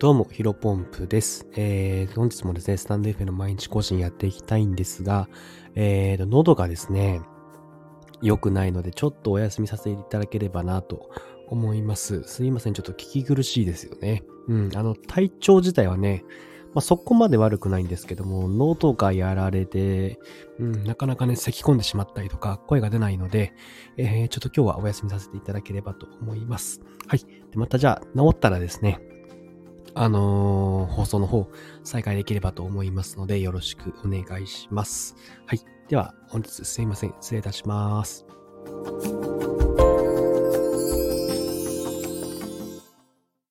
どうも、ヒロポンプです。えー、本日もですね、スタンド F の毎日更新やっていきたいんですが、えー喉がですね、良くないので、ちょっとお休みさせていただければなと思います。すいません、ちょっと聞き苦しいですよね。うん、あの、体調自体はね、まあ、そこまで悪くないんですけども、喉がやられて、うん、なかなかね、咳き込んでしまったりとか、声が出ないので、えー、ちょっと今日はお休みさせていただければと思います。はい。でまたじゃあ、治ったらですね、あのー、放送の方、再開できればと思いますので、よろしくお願いします。はい。では、本日すいません。失礼いたします。